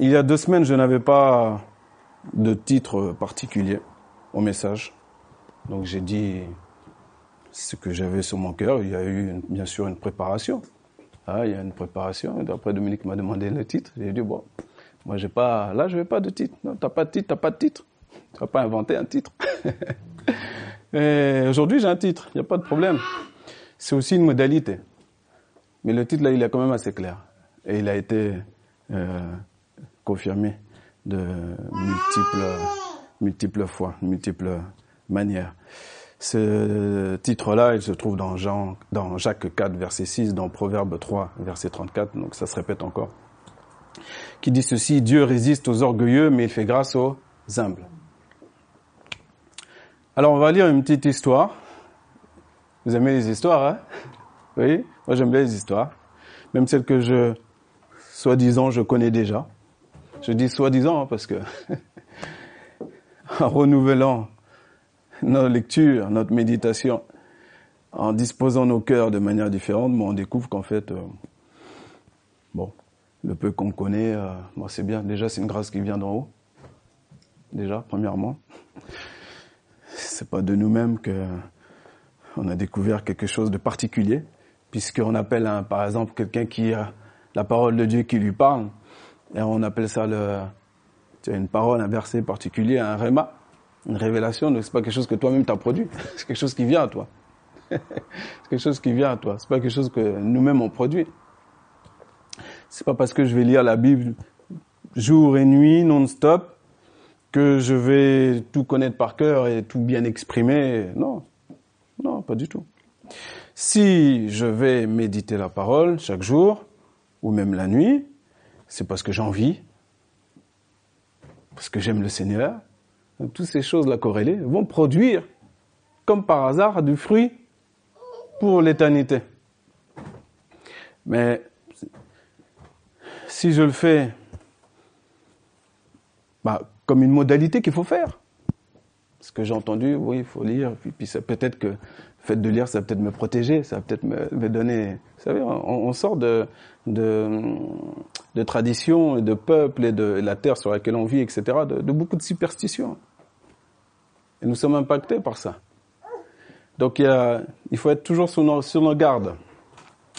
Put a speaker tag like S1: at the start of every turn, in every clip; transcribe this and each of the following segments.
S1: Il y a deux semaines, je n'avais pas de titre particulier au message. Donc j'ai dit ce que j'avais sur mon cœur. Il y a eu bien sûr une préparation. Ah, il y a une préparation. Et après, Dominique m'a demandé le titre. J'ai dit, bon, moi, j'ai pas, là, je n'ai pas de titre. Non, t'as pas de titre, t'as pas de titre. Tu vas pas inventer un titre. Aujourd'hui, j'ai un titre. Il n'y a pas de problème. C'est aussi une modalité. Mais le titre, là, il est quand même assez clair. Et il a été euh, confirmé de multiples, multiples fois, multiples manières. Ce titre-là, il se trouve dans, Jean, dans Jacques 4, verset 6, dans Proverbe 3, verset 34, donc ça se répète encore, qui dit ceci, Dieu résiste aux orgueilleux, mais il fait grâce aux humbles. Alors on va lire une petite histoire. Vous aimez les histoires, hein? Oui, moi j'aime bien les histoires. Même celles que je, soi-disant, je connais déjà. Je dis soi-disant hein, parce que en renouvelant nos lectures, notre méditation, en disposant nos cœurs de manière différente, on découvre qu'en fait, euh, bon, le peu qu'on connaît, euh, c'est bien. Déjà, c'est une grâce qui vient d'en haut. Déjà, premièrement. C'est pas de nous-mêmes que on a découvert quelque chose de particulier, puisqu'on appelle, par exemple, quelqu'un qui a la parole de Dieu qui lui parle, et on appelle ça le, une parole, un verset particulier, un réma une révélation, c'est pas quelque chose que toi-même t'as produit, c'est quelque chose qui vient à toi. c'est quelque chose qui vient à toi, c'est pas quelque chose que nous-mêmes on produit. C'est pas parce que je vais lire la Bible jour et nuit non-stop que je vais tout connaître par cœur et tout bien exprimer. Non, non, pas du tout. Si je vais méditer la parole chaque jour, ou même la nuit, c'est parce que j'ai envie, parce que j'aime le Seigneur, toutes ces choses-là corrélées vont produire, comme par hasard, du fruit pour l'éternité. Mais si je le fais bah, comme une modalité qu'il faut faire, ce que j'ai entendu, oui, il faut lire, puis, puis peut-être que fait de lire, ça va peut-être me protéger, ça va peut-être me, donner... Vous savez, on, sort de, de, traditions, et de peuples et de la terre sur laquelle on vit, etc., de, beaucoup de superstitions. Et nous sommes impactés par ça. Donc il, faut être toujours sur nos, sur nos gardes,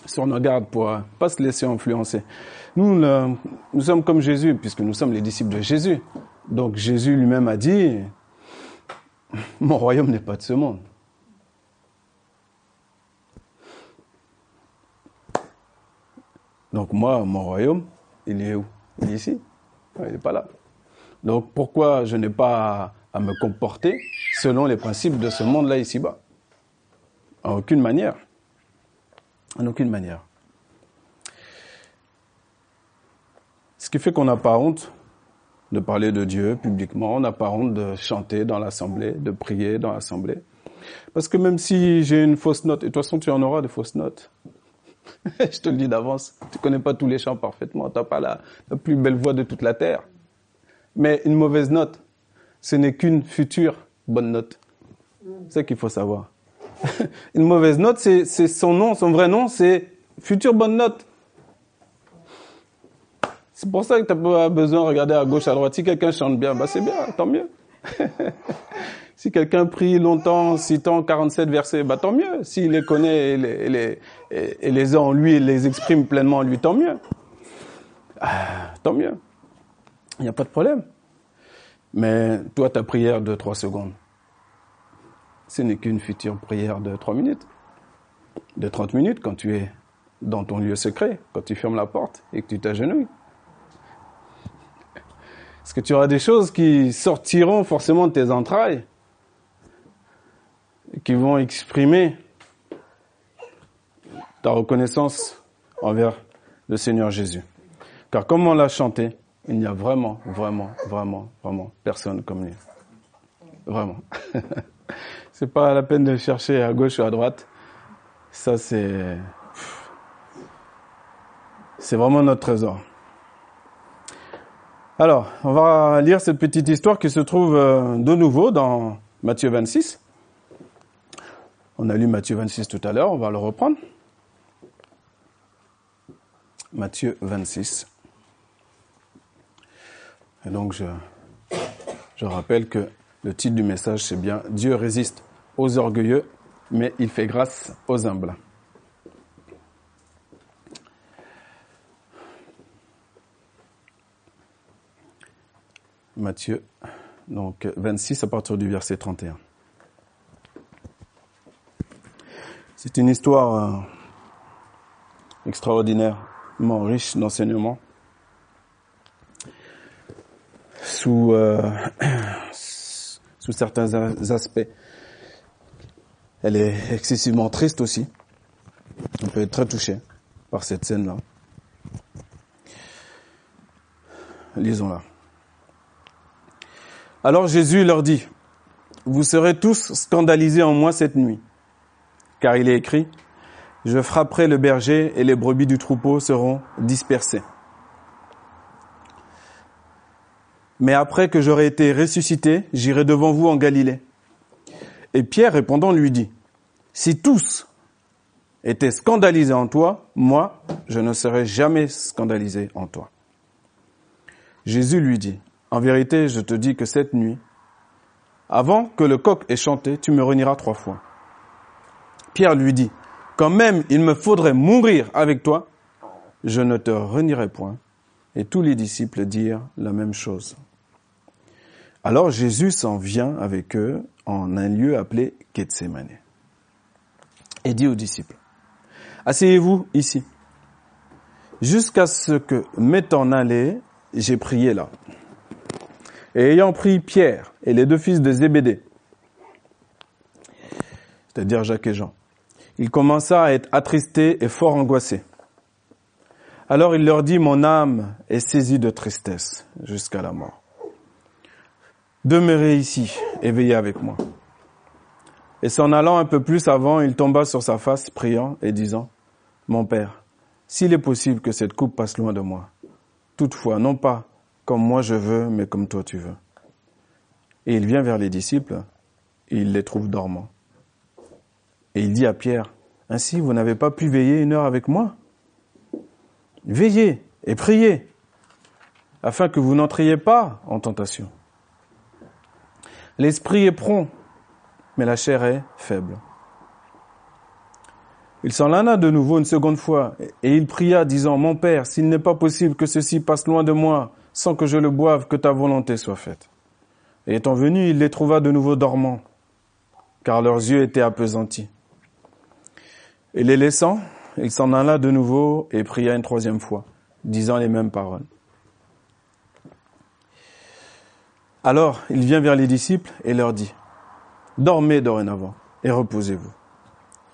S1: sur nos gardes pour ne pas se laisser influencer. Nous, nous sommes comme Jésus, puisque nous sommes les disciples de Jésus. Donc Jésus lui-même a dit, mon royaume n'est pas de ce monde. Donc moi, mon royaume, il est où? Il est ici. Il n'est pas là. Donc pourquoi je n'ai pas à me comporter selon les principes de ce monde-là ici-bas? En aucune manière. En aucune manière. Ce qui fait qu'on n'a pas honte de parler de Dieu publiquement, on n'a pas honte de chanter dans l'assemblée, de prier dans l'assemblée. Parce que même si j'ai une fausse note, et de toute façon tu en auras de fausses notes, je te le dis d'avance, tu connais pas tous les chants parfaitement, tu n'as pas la plus belle voix de toute la terre. Mais une mauvaise note, ce n'est qu'une future bonne note. C'est ça qu'il faut savoir. Une mauvaise note, c'est son nom, son vrai nom, c'est future bonne note. C'est pour ça que tu n'as pas besoin de regarder à gauche, à droite. Si quelqu'un chante bien, bah c'est bien, tant mieux. si quelqu'un prie longtemps, citant 47 versets, bah tant mieux. S'il les connaît et les, a en lui et les exprime pleinement en lui, tant mieux. Ah, tant mieux. Il n'y a pas de problème. Mais toi, ta prière de trois secondes, ce n'est qu'une future prière de trois minutes, de 30 minutes quand tu es dans ton lieu secret, quand tu fermes la porte et que tu t'agenouilles. Est-ce que tu auras des choses qui sortiront forcément de tes entrailles, qui vont exprimer ta reconnaissance envers le Seigneur Jésus. Car comme on l'a chanté, il n'y a vraiment, vraiment, vraiment, vraiment personne comme lui. Vraiment. c'est pas la peine de chercher à gauche ou à droite. Ça, c'est, c'est vraiment notre trésor. Alors, on va lire cette petite histoire qui se trouve euh, de nouveau dans Matthieu 26. On a lu Matthieu 26 tout à l'heure, on va le reprendre. Matthieu 26. Et donc je, je rappelle que le titre du message, c'est bien Dieu résiste aux orgueilleux, mais il fait grâce aux humbles. Matthieu, donc 26 à partir du verset 31. C'est une histoire euh, extraordinairement riche d'enseignements sous, euh, sous certains aspects. Elle est excessivement triste aussi. On peut être très touché par cette scène-là. Lisons-la. Alors Jésus leur dit, vous serez tous scandalisés en moi cette nuit, car il est écrit, je frapperai le berger et les brebis du troupeau seront dispersées. Mais après que j'aurai été ressuscité, j'irai devant vous en Galilée. Et Pierre répondant lui dit, si tous étaient scandalisés en toi, moi, je ne serai jamais scandalisé en toi. Jésus lui dit, en vérité, je te dis que cette nuit, avant que le coq ait chanté, tu me renieras trois fois. Pierre lui dit, quand même il me faudrait mourir avec toi, je ne te renierai point. Et tous les disciples dirent la même chose. Alors Jésus s'en vient avec eux en un lieu appelé Gethsemane et dit aux disciples, Asseyez-vous ici, jusqu'à ce que, m'étant allé, j'ai prié là. Et ayant pris Pierre et les deux fils de Zébédée, c'est-à-dire Jacques et Jean, il commença à être attristé et fort angoissé. Alors il leur dit, mon âme est saisie de tristesse jusqu'à la mort. Demeurez ici et veillez avec moi. Et s'en allant un peu plus avant, il tomba sur sa face, priant et disant, Mon Père, s'il est possible que cette coupe passe loin de moi, toutefois, non pas comme moi je veux, mais comme toi tu veux. Et il vient vers les disciples, et il les trouve dormants. Et il dit à Pierre, Ainsi vous n'avez pas pu veiller une heure avec moi? Veillez et priez, afin que vous n'entriez pas en tentation. L'esprit est prompt, mais la chair est faible. Il s'en alla de nouveau une seconde fois, et il pria, disant, Mon Père, s'il n'est pas possible que ceci passe loin de moi, sans que je le boive, que ta volonté soit faite. Et étant venu, il les trouva de nouveau dormants, car leurs yeux étaient appesantis. Et les laissant, il s'en alla de nouveau et pria une troisième fois, disant les mêmes paroles. Alors il vient vers les disciples et leur dit, Dormez dorénavant et reposez-vous.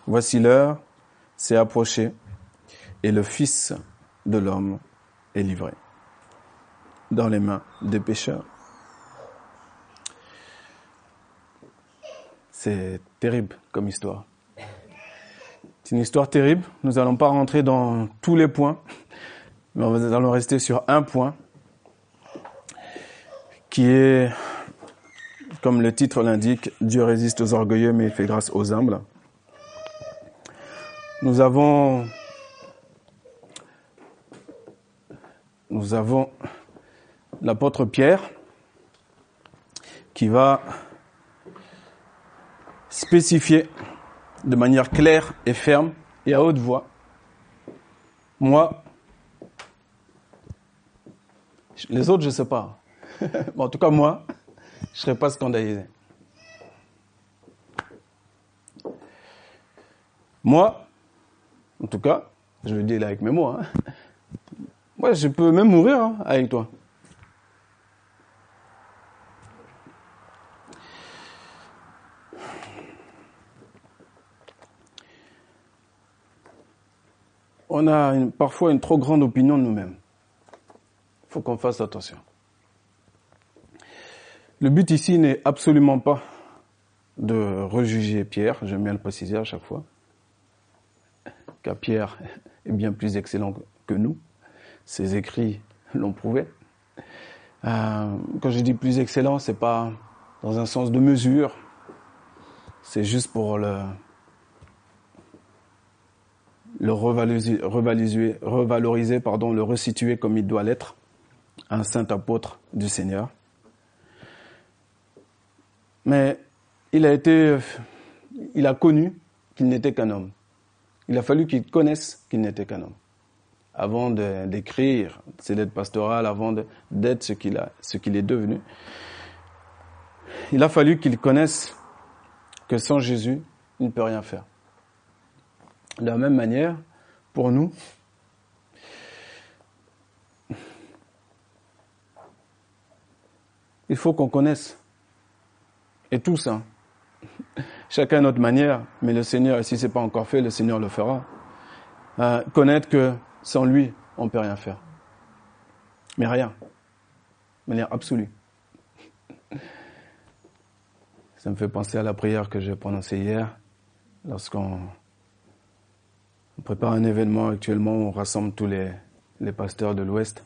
S1: Voici l'heure s'est approchée et le Fils de l'homme est livré dans les mains des pécheurs. C'est terrible comme histoire. C'est une histoire terrible. Nous n'allons pas rentrer dans tous les points, mais nous allons rester sur un point qui est, comme le titre l'indique, Dieu résiste aux orgueilleux, mais il fait grâce aux humbles. Nous avons, nous avons l'apôtre Pierre qui va spécifier de manière claire et ferme et à haute voix, moi, les autres, je ne sais pas, en tout cas, moi, je ne serais pas scandalisé. Moi, en tout cas, je le dis là avec mes mots, hein, moi, je peux même mourir hein, avec toi. On a parfois une trop grande opinion de nous-mêmes. Il faut qu'on fasse attention. Le but ici n'est absolument pas de rejuger Pierre, j'aime bien le préciser à chaque fois, car Pierre est bien plus excellent que nous. Ses écrits l'ont prouvé. Euh, quand je dis plus excellent, c'est pas dans un sens de mesure, c'est juste pour le, le revaloriser, pardon, le resituer comme il doit l'être un saint apôtre du Seigneur. Mais il a été, il a connu qu'il n'était qu'un homme. Il a fallu qu'il connaisse qu'il n'était qu'un homme. Avant d'écrire ses lettres pastorales, avant d'être ce qu'il a, ce qu'il est devenu. Il a fallu qu'il connaisse que sans Jésus, il ne peut rien faire. De la même manière, pour nous, il faut qu'on connaisse. Et tout ça. Chacun à notre manière, mais le Seigneur, si ce n'est pas encore fait, le Seigneur le fera. Euh, connaître que sans lui, on ne peut rien faire. Mais rien. De manière absolue. Ça me fait penser à la prière que j'ai prononcée hier, lorsqu'on prépare un événement actuellement où on rassemble tous les, les pasteurs de l'Ouest.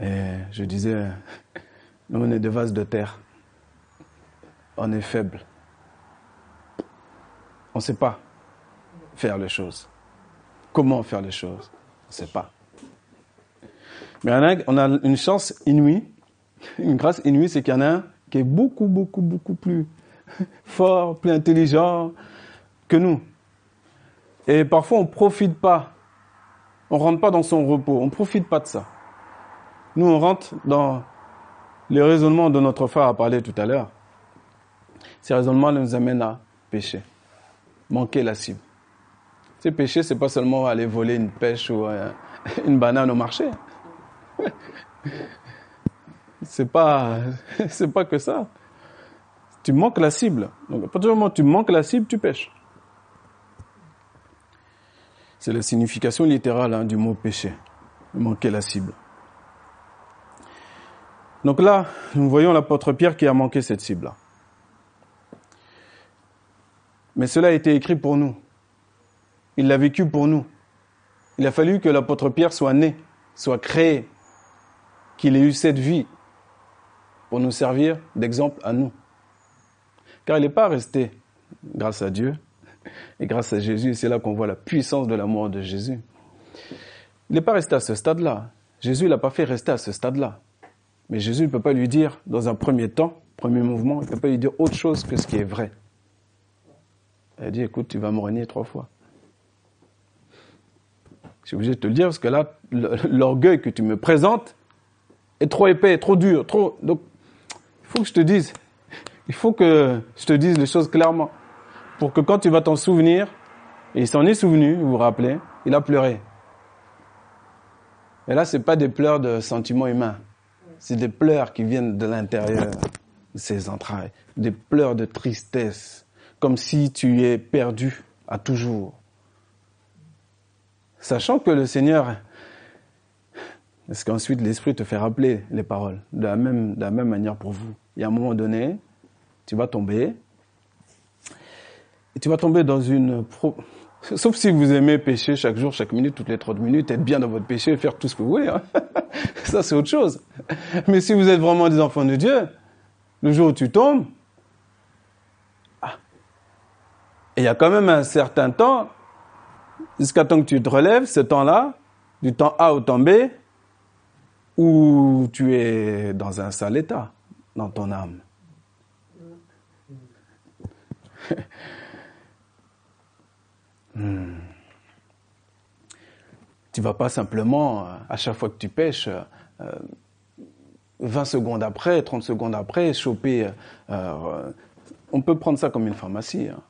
S1: Et je disais, nous on est des vases de terre. On est faible. On ne sait pas faire les choses. Comment faire les choses? On ne sait pas. Mais on a une chance inouïe, une grâce inouïe, c'est qu'il y en a un qui est beaucoup, beaucoup, beaucoup plus fort, plus intelligent que nous. Et parfois, on ne profite pas. On rentre pas dans son repos. On ne profite pas de ça. Nous, on rentre dans les raisonnements dont notre frère a parlé tout à l'heure. Ces raisonnements nous amènent à pécher, manquer la cible. Ces péchés, c'est pas seulement aller voler une pêche ou euh, une banane au marché. c'est pas, c'est pas que ça. Tu manques la cible. Donc, à partir du moment où tu manques la cible, tu pêches. C'est la signification littérale hein, du mot péché. Manquer la cible. Donc là, nous voyons l'apôtre Pierre qui a manqué cette cible-là. Mais cela a été écrit pour nous. Il l'a vécu pour nous. Il a fallu que l'apôtre Pierre soit né, soit créé, qu'il ait eu cette vie pour nous servir d'exemple à nous. Car il n'est pas resté, grâce à Dieu et grâce à Jésus, c'est là qu'on voit la puissance de l'amour de Jésus. Il n'est pas resté à ce stade-là. Jésus ne l'a pas fait rester à ce stade-là. Mais Jésus ne peut pas lui dire, dans un premier temps, premier mouvement, il ne peut pas lui dire autre chose que ce qui est vrai. Il a dit, écoute, tu vas me renier trois fois. Je suis obligé de te le dire parce que là, l'orgueil que tu me présentes est trop épais, trop dur, trop. Donc, il faut que je te dise, il faut que je te dise les choses clairement. Pour que quand tu vas t'en souvenir, et il s'en est souvenu, vous vous rappelez, il a pleuré. Et là, c'est pas des pleurs de sentiments humains. C'est des pleurs qui viennent de l'intérieur de ses entrailles. Des pleurs de tristesse. Comme si tu es perdu à toujours. Sachant que le Seigneur, est-ce qu'ensuite l'Esprit te fait rappeler les paroles de la même manière pour vous? Il y a un moment donné, tu vas tomber, et tu vas tomber dans une... Sauf si vous aimez pécher chaque jour, chaque minute, toutes les 30 minutes, être bien dans votre péché, faire tout ce que vous voulez. Hein. Ça, c'est autre chose. Mais si vous êtes vraiment des enfants de Dieu, le jour où tu tombes, ah, il y a quand même un certain temps jusqu'à temps que tu te relèves, ce temps-là, du temps A au temps B, où tu es dans un sale état, dans ton âme. hmm. Tu vas pas simplement, euh, à chaque fois que tu pêches, 20 euh, secondes après, 30 secondes après, choper. Euh, on peut prendre ça comme une pharmacie. Hein.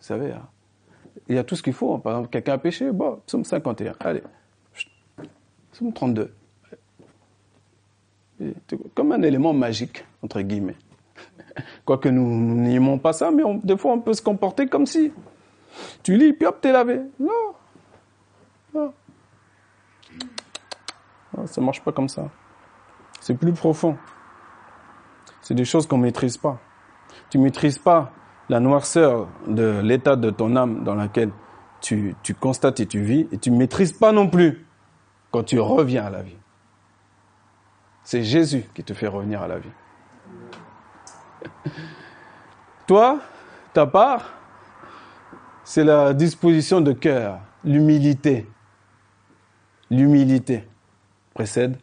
S1: Vous savez, hein il y a tout ce qu'il faut. Par exemple, quelqu'un a péché, bon, psaume 51, allez, psaume 32. Comme un élément magique, entre guillemets. Quoique nous n'aimons pas ça, mais des fois on peut se comporter comme si. Tu lis, puis hop, t'es lavé. Non. Non. non ça marche pas comme ça. C'est plus profond. C'est des choses qu'on maîtrise pas. Tu maîtrises pas la noirceur de l'état de ton âme dans laquelle tu, tu constates et tu vis, et tu maîtrises pas non plus quand tu reviens à la vie. C'est Jésus qui te fait revenir à la vie. Toi, ta part, c'est la disposition de cœur, l'humilité. L'humilité. précède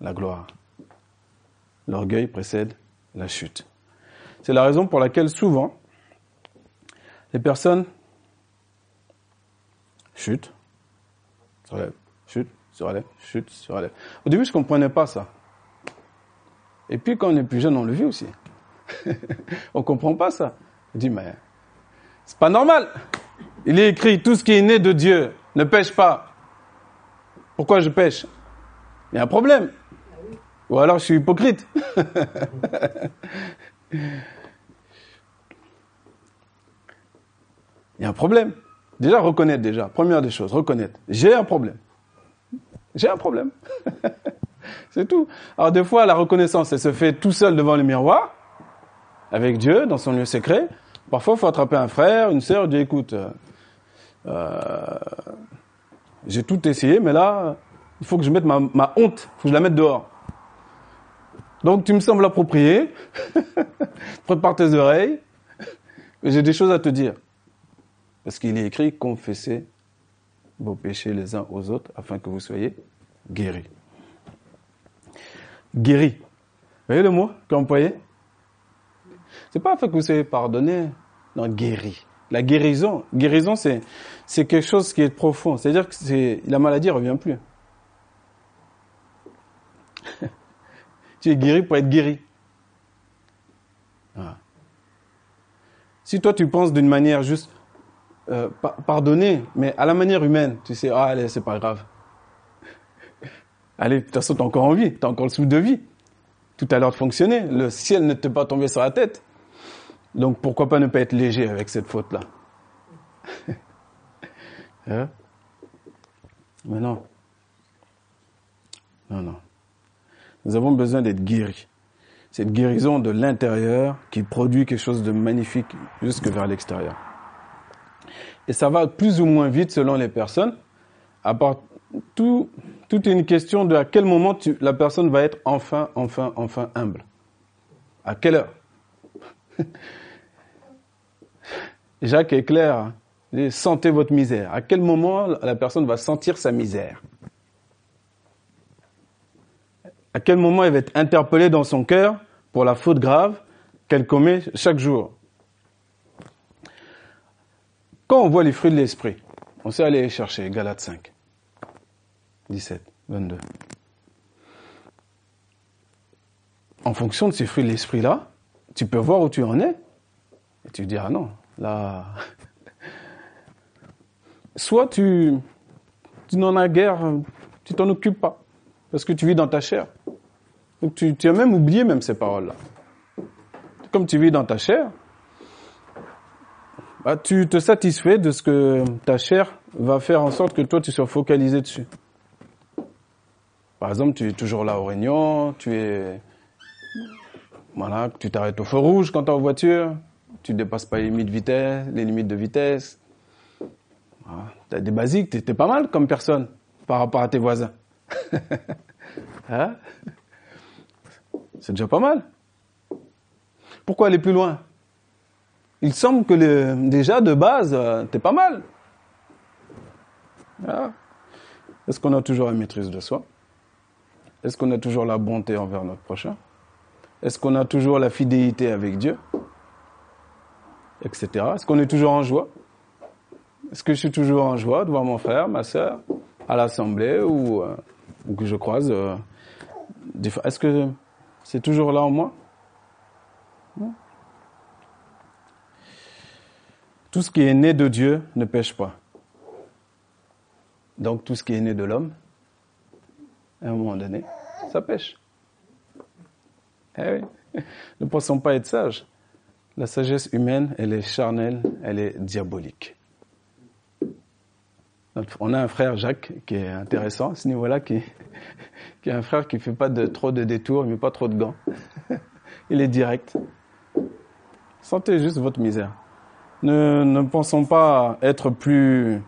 S1: la gloire. L'orgueil précède la chute. C'est la raison pour laquelle souvent les personnes chutent, se relèvent, chutent, se relèvent, chutent, se relèvent. Au début, je ne comprenais pas ça. Et puis quand on est plus jeune, on le vit aussi. on comprend pas ça. On dit, mais c'est pas normal. Il est écrit, tout ce qui est né de Dieu ne pêche pas. Pourquoi je pêche? Il y a un problème. Ou alors je suis hypocrite. Il y a un problème. Déjà, reconnaître déjà. Première des choses, reconnaître. J'ai un problème. J'ai un problème. C'est tout. Alors des fois, la reconnaissance, elle se fait tout seul devant le miroir, avec Dieu, dans son lieu secret. Parfois, il faut attraper un frère, une sœur, dire, écoute, euh, euh, j'ai tout essayé, mais là, il faut que je mette ma, honte, il faut que je la mette dehors. Donc tu me sembles approprié, prépare tes oreilles, j'ai des choses à te dire. Parce qu'il est écrit, confessez vos péchés les uns aux autres afin que vous soyez guéris. Guéri. Vous voyez le mot qu'on employé C'est pas afin que vous soyez pardonné, non, guéri. La guérison, guérison c'est c'est quelque chose qui est profond. C'est-à-dire que c'est la maladie revient plus. tu es guéri pour être guéri. Si toi tu penses d'une manière juste euh, pardonner, mais à la manière humaine, tu sais, ah allez, c'est pas grave. Allez, de toute façon, t'es encore en vie, t'as encore le souffle de vie. Tout à l'heure de fonctionner, le ciel ne t'est pas tombé sur la tête. Donc pourquoi pas ne pas être léger avec cette faute-là? Hein? Mais non. Non, non. Nous avons besoin d'être guéris. Cette guérison de l'intérieur qui produit quelque chose de magnifique jusque vers l'extérieur. Et ça va plus ou moins vite selon les personnes. À part tout, tout est une question de à quel moment tu, la personne va être enfin, enfin, enfin humble. À quelle heure? Jacques est clair. Hein. Sentez votre misère. À quel moment la personne va sentir sa misère À quel moment elle va être interpellée dans son cœur pour la faute grave qu'elle commet chaque jour Quand on voit les fruits de l'esprit, on sait aller les chercher, Galates 5, 17, 22. En fonction de ces fruits de l'esprit-là, tu peux voir où tu en es. Et tu dis, ah non, là, soit tu, tu n'en as guère, tu t'en occupes pas, parce que tu vis dans ta chair. Donc tu, tu as même oublié même ces paroles-là. Comme tu vis dans ta chair, bah, tu te satisfais de ce que ta chair va faire en sorte que toi tu sois focalisé dessus. Par exemple, tu es toujours là au réunion, tu es, voilà, tu t'arrêtes au feu rouge quand tu es en voiture, tu ne dépasses pas les limites de vitesse, les limites de vitesse, tu as des basiques, tu es pas mal comme personne par rapport à tes voisins. hein? C'est déjà pas mal. Pourquoi aller plus loin? Il semble que déjà de base, euh, tu es pas mal. Est-ce qu'on a toujours la maîtrise de soi? Est-ce qu'on a toujours la bonté envers notre prochain? Est-ce qu'on a toujours la fidélité avec Dieu Etc. Est-ce qu'on est toujours en joie? Est-ce que je suis toujours en joie de voir mon frère, ma soeur à l'assemblée ou, euh, que je croise euh, Est-ce que c'est toujours là en moi? Tout ce qui est né de Dieu ne pêche pas. Donc tout ce qui est né de l'homme, à un moment donné, ça pêche. Eh. Ne pensons pas être sages. La sagesse humaine, elle est charnelle, elle est diabolique on a un frère Jacques qui est intéressant à ce niveau-là, qui, est un frère qui fait pas trop de détours, il met pas trop de gants. il est direct. Sentez juste votre misère. Ne, ne pensons pas être plus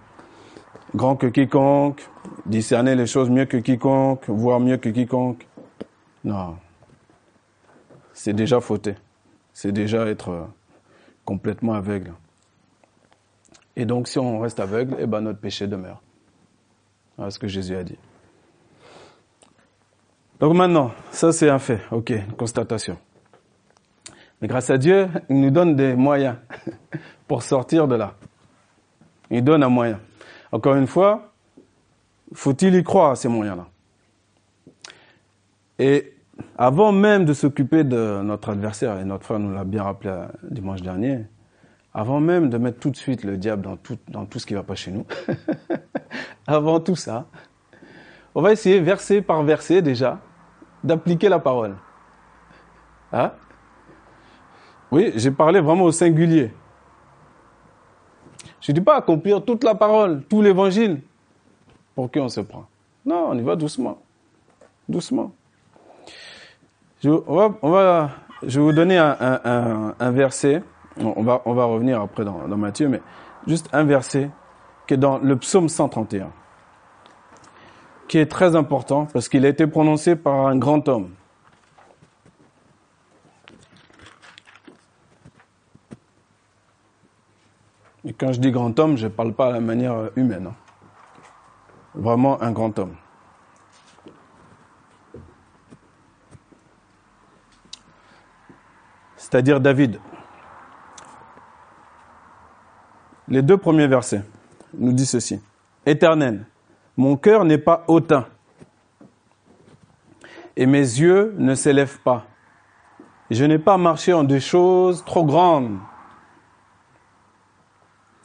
S1: grand que quiconque, discerner les choses mieux que quiconque, voir mieux que quiconque. Non. C'est déjà fauté. C'est déjà être complètement aveugle. Et donc, si on reste aveugle, eh ben, notre péché demeure. Voilà ce que Jésus a dit. Donc maintenant, ça c'est un fait, ok, une constatation. Mais grâce à Dieu, il nous donne des moyens pour sortir de là. Il donne un moyen. Encore une fois, faut-il y croire à ces moyens-là? Et avant même de s'occuper de notre adversaire, et notre frère nous l'a bien rappelé dimanche dernier, avant même de mettre tout de suite le diable dans tout, dans tout ce qui ne va pas chez nous, avant tout ça, on va essayer verset par verset déjà d'appliquer la parole. Hein? Oui, j'ai parlé vraiment au singulier. Je ne dis pas accomplir toute la parole, tout l'évangile. Pour qui on se prend Non, on y va doucement. Doucement. Je, vais vous donner un, verset. On va, revenir après dans, dans Matthieu, mais juste un verset qui est dans le psaume 131, qui est très important parce qu'il a été prononcé par un grand homme. Et quand je dis grand homme, je ne parle pas à la manière humaine. Hein. Vraiment un grand homme. C'est-à-dire David. Les deux premiers versets nous disent ceci. Éternel, mon cœur n'est pas hautain et mes yeux ne s'élèvent pas. Je n'ai pas marché en des choses trop grandes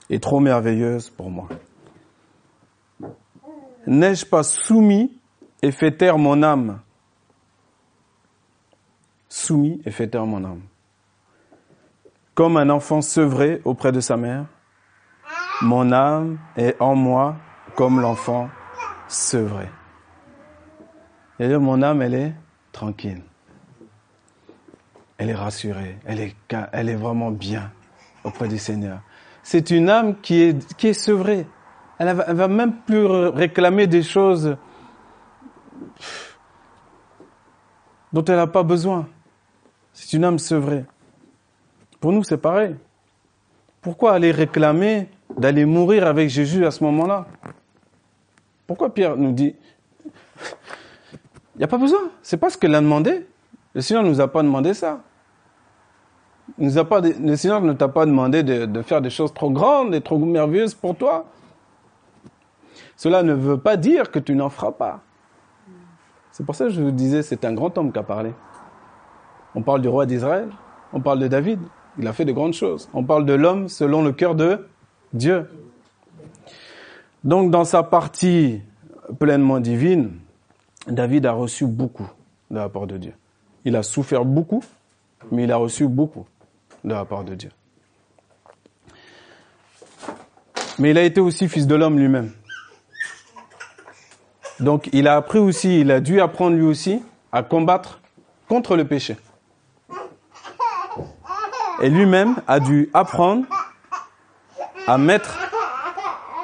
S1: est trop merveilleuse pour moi. N'ai-je pas soumis et fait taire mon âme? Soumis et fait taire mon âme. Comme un enfant sevré auprès de sa mère, mon âme est en moi comme l'enfant sevré. Et mon âme, elle est tranquille. Elle est rassurée. Elle est, elle vraiment bien auprès du Seigneur c'est une âme qui est, sevrée. Elle va, va même plus réclamer des choses dont elle n'a pas besoin. C'est une âme sevrée. Pour nous, c'est pareil. Pourquoi aller réclamer d'aller mourir avec Jésus à ce moment-là? Pourquoi Pierre nous dit il n'y a pas besoin, c'est pas ce qu'elle a demandé. Le Seigneur ne nous a pas demandé ça le Seigneur ne t'a pas demandé de, faire des choses trop grandes et trop merveilleuses pour toi. Cela ne veut pas dire que tu n'en feras pas. C'est pour ça que je vous disais, c'est un grand homme qui a parlé. On parle du roi d'Israël, on parle de David, il a fait de grandes choses. On parle de l'homme selon le cœur de Dieu. Donc dans sa partie pleinement divine, David a reçu beaucoup de la part de Dieu. Il a souffert beaucoup, mais il a reçu beaucoup de la part de Dieu. Mais il a été aussi fils de l'homme lui-même. Donc il a appris aussi, il a dû apprendre lui aussi à combattre contre le péché. Et lui-même a dû apprendre à mettre,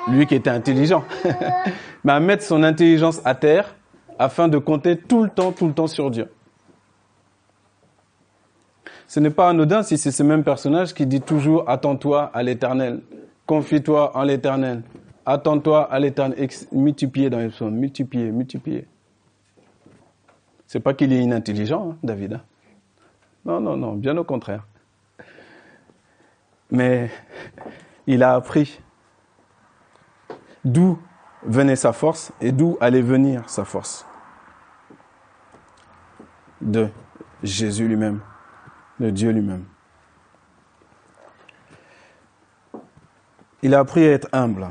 S1: lui qui était intelligent, mais à mettre son intelligence à terre afin de compter tout le temps, tout le temps sur Dieu. Ce n'est pas anodin si c'est ce même personnage qui dit toujours attends-toi à l'éternel, confie-toi en l'éternel, attends-toi à l'éternel, multiplié dans les psaumes, multiplié, multiplié. C'est pas qu'il est inintelligent, hein, David. Hein. Non, non, non, bien au contraire. Mais il a appris d'où venait sa force et d'où allait venir sa force. De Jésus lui-même de Dieu lui-même. Il a appris à être humble.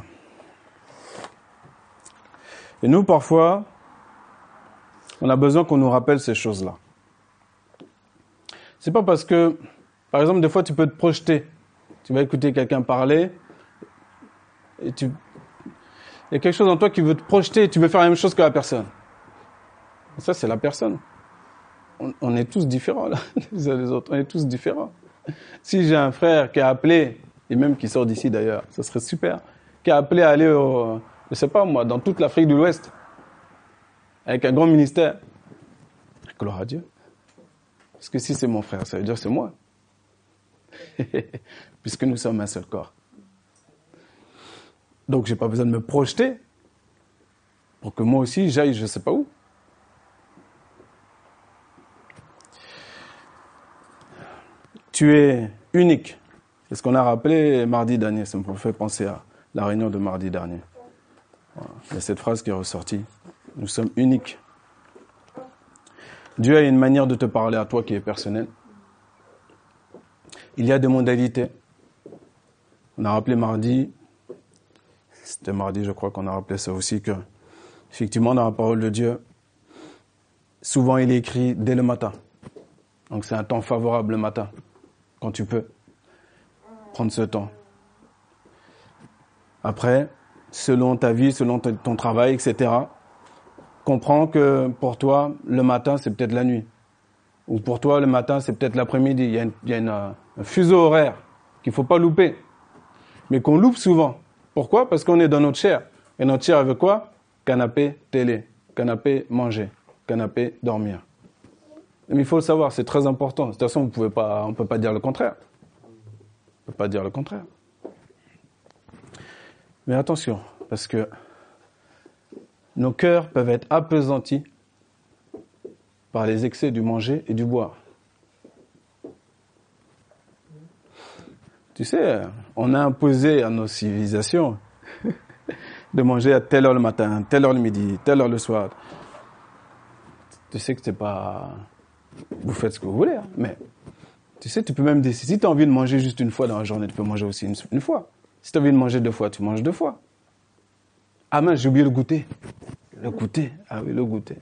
S1: Et nous, parfois, on a besoin qu'on nous rappelle ces choses-là. C'est pas parce que, par exemple, des fois, tu peux te projeter. Tu vas écouter quelqu'un parler, et tu, il y a quelque chose en toi qui veut te projeter, et tu veux faire la même chose que la personne. ça, c'est la personne on, est tous différents, là, les uns les autres. On est tous différents. Si j'ai un frère qui a appelé, et même qui sort d'ici d'ailleurs, ce serait super, qui a appelé à aller au, je sais pas moi, dans toute l'Afrique de l'Ouest, avec un grand ministère, gloire à Dieu. Parce que si c'est mon frère, ça veut dire c'est moi. puisque nous sommes un seul corps. Donc je n'ai pas besoin de me projeter pour que moi aussi j'aille je ne sais pas où. Tu es unique. C'est ce qu'on a rappelé mardi dernier. Ça me fait penser à la réunion de mardi dernier. Il y a cette phrase qui est ressortie. Nous sommes uniques. Dieu a une manière de te parler à toi qui est personnelle. Il y a des modalités. On a rappelé mardi, c'était mardi je crois qu'on a rappelé ça aussi, que effectivement dans la parole de Dieu, souvent il est écrit dès le matin. Donc c'est un temps favorable le matin, quand tu peux prendre ce temps. Après, selon ta vie, selon ton travail, etc., comprends que pour toi, le matin, c'est peut-être la nuit. Ou pour toi, le matin, c'est peut-être l'après-midi. Il y a, un fuseau horaire qu'il faut pas louper. Mais qu'on loupe souvent. Pourquoi? Parce qu'on est dans notre chair. Et notre chair avec quoi? Canapé, télé. Canapé, manger. Canapé, dormir. Mais il faut le savoir, c'est très important. De toute façon, on ne peut pas dire le contraire. On ne peut pas dire le contraire. Mais attention, parce que nos cœurs peuvent être appesantis par les excès du manger et du boire. Tu sais, on a imposé à nos civilisations de manger à telle heure le matin, telle heure le midi, telle heure le soir. Tu sais que c'est pas... Vous faites ce que vous voulez, hein, mais tu sais, tu peux même décider. Si tu as envie de manger juste une fois dans la journée, tu peux manger aussi une fois. Si tu as envie de manger deux fois, tu manges deux fois. Ah mince, j'ai oublié le goûter. Le goûter. Ah oui, le goûter.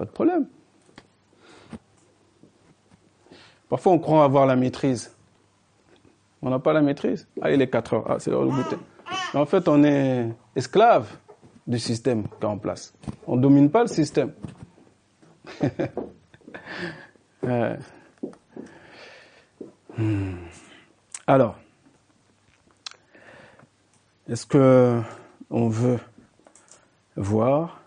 S1: De problème. Parfois, on croit avoir la maîtrise. On n'a pas la maîtrise. Ah, il est 4 heures. Ah, c'est l'heure de goûter. Mais en fait, on est esclave du système qui est en place. On ne domine pas le système. Hmm. Alors, est-ce que on veut voir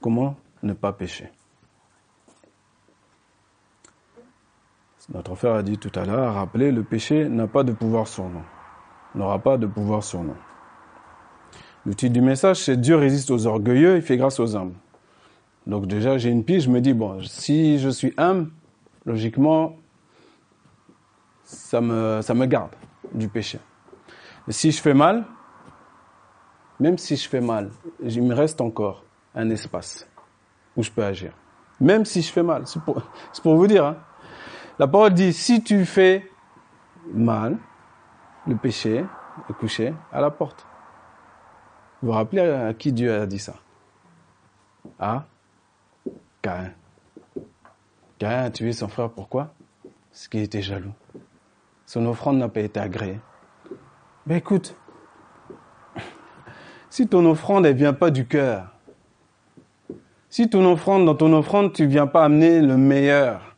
S1: comment ne pas pécher Notre frère a dit tout à l'heure, a rappelé, le péché n'a pas de pouvoir sur nous, n'aura pas de pouvoir sur nous. Le titre du message, c'est Dieu résiste aux orgueilleux, il fait grâce aux hommes. Donc déjà, j'ai une piste, je me dis, bon, si je suis humble, logiquement, ça me, ça me garde du péché si je fais mal, même si je fais mal, il me reste encore un espace où je peux agir. Même si je fais mal, c'est pour, vous dire. Hein. La parole dit, si tu fais mal, le péché est couché à la porte. Vous vous rappelez à qui Dieu a dit ça? À Caïn. Caïn a tué son frère, pourquoi? Parce qu'il était jaloux. Son offrande n'a pas été agréée. Ben écoute, si ton offrande ne vient pas du cœur, si ton offrande, dans ton offrande, tu ne viens pas amener le meilleur,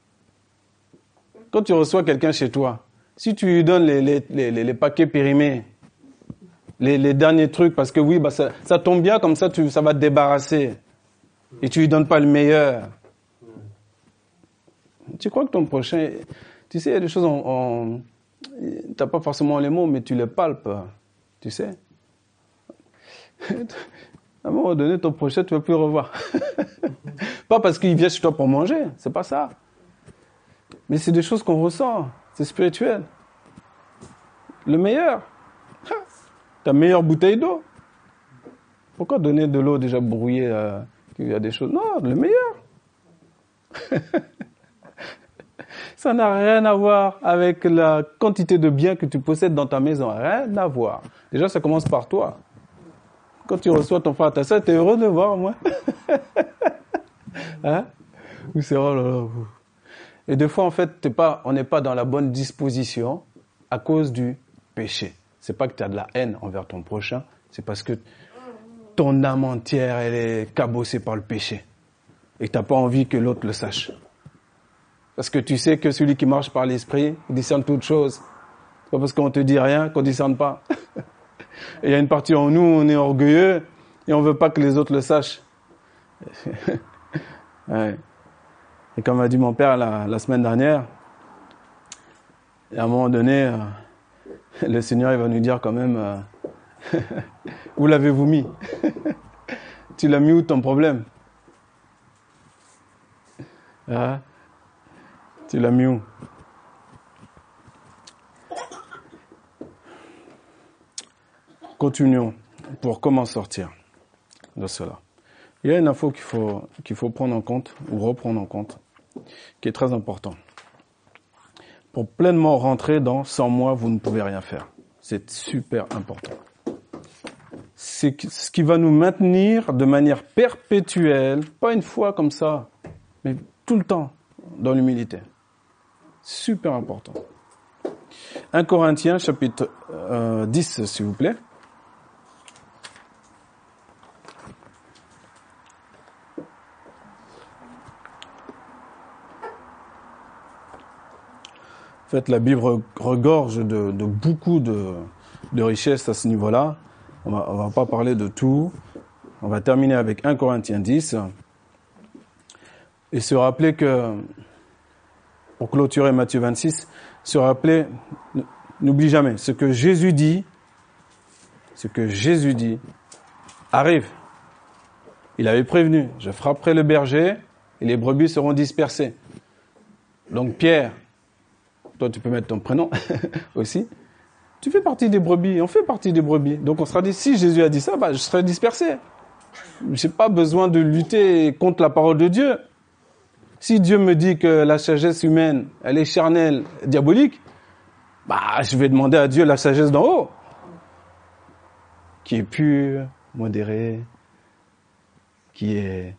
S1: quand tu reçois quelqu'un chez toi, si tu lui donnes les, paquets périmés, les, derniers trucs, parce que oui, bah ça, tombe bien, comme ça, tu, ça va te débarrasser, et tu lui donnes pas le meilleur, tu crois que ton prochain, tu sais, il y a des choses tu n'as pas forcément les mots, mais tu les palpes, tu sais. À un moment donné, ton prochain, tu ne vas plus revoir. pas parce qu'il vient chez toi pour manger, c'est pas ça. Mais c'est des choses qu'on ressent, c'est spirituel. Le meilleur, ta meilleure bouteille d'eau. Pourquoi donner de l'eau déjà brouillée euh, y a des choses? Non, le meilleur. Ça n'a rien à voir avec la quantité de biens que tu possèdes dans ta maison. Rien à voir. Déjà, ça commence par toi. Quand tu reçois ton frère, ta soeur, es heureux de voir, moi. hein? Ou c'est oh là là. Et des fois, en fait, pas, on n'est pas dans la bonne disposition à cause du péché. C'est pas que tu as de la haine envers ton prochain, c'est parce que ton âme entière, elle est cabossée par le péché. Et n'as pas envie que l'autre le sache. Parce que tu sais que celui qui marche par l'esprit discerne toutes choses. C'est pas parce qu'on te dit rien qu'on discerne pas. il y a une partie en nous, on est orgueilleux et on veut pas que les autres le sachent. Et comme a dit mon père la, semaine dernière, à un moment donné, euh, le Seigneur va nous dire quand même, euh, où l'avez-vous mis? Tu l'as mis où ton problème? Hein? Tu l'as mis où? Continuons pour comment sortir de cela. Il y a une info qu'il faut, qu'il faut prendre en compte ou reprendre en compte, qui est très important. Pour pleinement rentrer dans sans moi, vous ne pouvez rien faire. C'est super important. C'est ce qui va nous maintenir de manière perpétuelle, pas une fois comme ça, mais tout le temps dans l'humilité. Super important. 1 Corinthiens chapitre 10, euh, s'il vous plaît. En fait, la Bible regorge de, beaucoup de, richesses à ce niveau-là. On va, va pas parler de tout. On va terminer avec 1 Corinthiens 10. Et se rappeler que, pour clôturer Matthieu 26, se rappeler, n'oublie jamais, ce que Jésus dit, ce que Jésus dit, arrive. Il avait prévenu, je frapperai le berger et les brebis seront dispersées. Donc Pierre, toi tu peux mettre ton prénom aussi, tu fais partie des brebis, on fait partie des brebis. Donc on sera dit, si Jésus a dit ça, bah, je serai dispersé. Je n'ai pas besoin de lutter contre la parole de Dieu. Si Dieu me dit que la sagesse humaine, elle est charnelle, diabolique, bah, je vais demander à Dieu la sagesse d'en haut, qui est pure, modérée, qui est